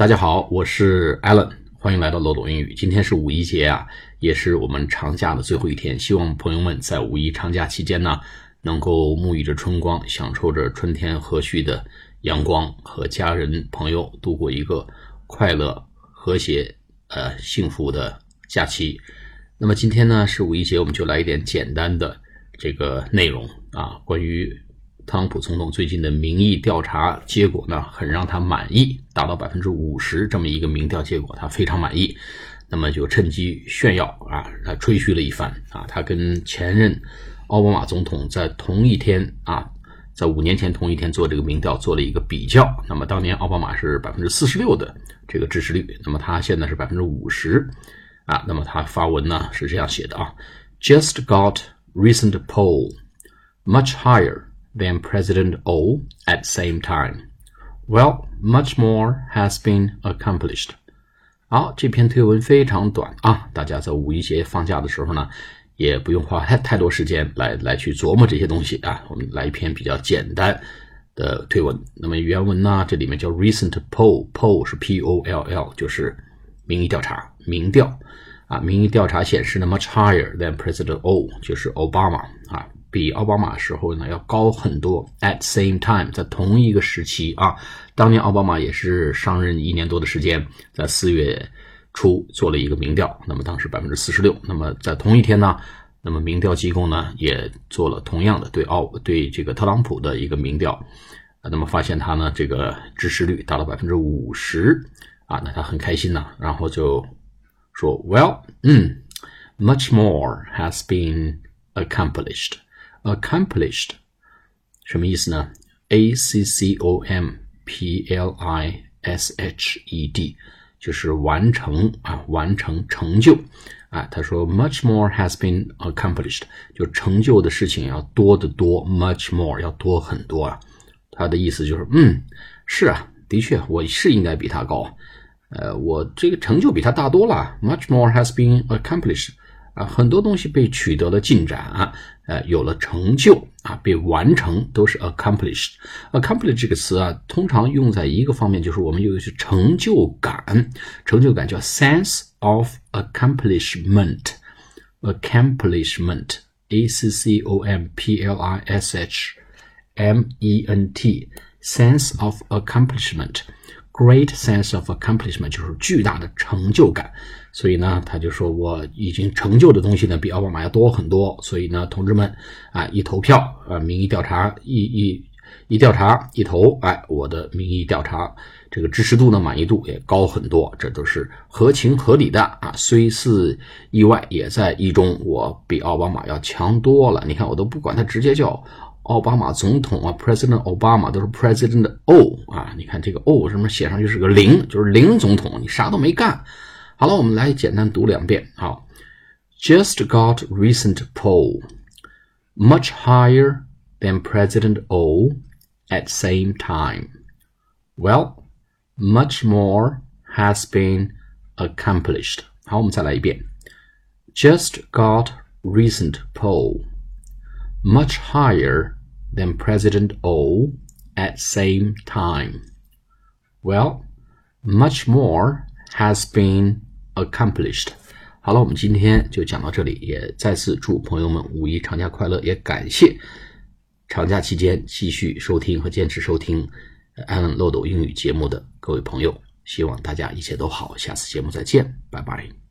大家好，我是 Alan，欢迎来到漏斗英语。今天是五一节啊，也是我们长假的最后一天。希望朋友们在五一长假期间呢，能够沐浴着春光，享受着春天和煦的阳光，和家人朋友度过一个快乐、和谐、呃幸福的假期。那么今天呢是五一节，我们就来一点简单的这个内容啊，关于。特朗普总统最近的民意调查结果呢，很让他满意，达到百分之五十这么一个民调结果，他非常满意。那么就趁机炫耀啊，来吹嘘了一番啊。他跟前任奥巴马总统在同一天啊，在五年前同一天做这个民调做了一个比较。那么当年奥巴马是百分之四十六的这个支持率，那么他现在是百分之五十啊。那么他发文呢是这样写的啊：Just got recent poll much higher. Than President O at same time. Well, much more has been accomplished. 好，这篇推文非常短啊，大家在五一节放假的时候呢，也不用花太太多时间来来去琢磨这些东西啊。我们来一篇比较简单的推文。那么原文呢，这里面叫 recent poll，poll 是 P O L L，就是民意调查、民调啊。民意调查显示呢，much higher than President O，就是 Obama 啊。比奥巴马时候呢要高很多。At same time，在同一个时期啊，当年奥巴马也是上任一年多的时间，在四月初做了一个民调，那么当时百分之四十六。那么在同一天呢，那么民调机构呢也做了同样的对奥对这个特朗普的一个民调，那么发现他呢这个支持率达到百分之五十啊，那他很开心呐，然后就说，Well，嗯，much more has been accomplished。Accomplished 什么意思呢？A C C O M P L I S H E D 就是完成啊，完成成就啊。他说，much more has been accomplished，就成就的事情要多得多，much more 要多很多啊。他的意思就是，嗯，是啊，的确，我是应该比他高，呃，我这个成就比他大多了。much more has been accomplished。啊，很多东西被取得了进展啊，呃，有了成就啊，被完成都是 accomplished。accomplish 这个词啊，通常用在一个方面，就是我们有一些成就感，成就感叫 sense of accomplishment，accomplishment，a c c o m p l i s h m e n t，sense of accomplishment。Great sense of accomplishment 就是巨大的成就感，所以呢，他就说我已经成就的东西呢比奥巴马要多很多，所以呢，同志们啊，一投票啊，民意调查一一一调查一投，哎，我的民意调查这个支持度呢满意度也高很多，这都是合情合理的啊，虽是意外，也在意中，我比奥巴马要强多了。你看，我都不管他直接叫。奥巴马总统啊，President Obama 都是 President O 啊，你看这个 O 什么写上去是个零，就是零总统，你啥都没干。好了，我们来简单读两遍。好，Just got recent poll much higher than President O at same time. Well, much more has been accomplished. 好，我们再来一遍。Just got recent poll much higher than President O at same time. Well, much more has been accomplished. 好了，我们今天就讲到这里，也再次祝朋友们五一长假快乐，也感谢长假期间继续收听和坚持收听安漏斗英语节目的各位朋友。希望大家一切都好，下次节目再见，拜拜。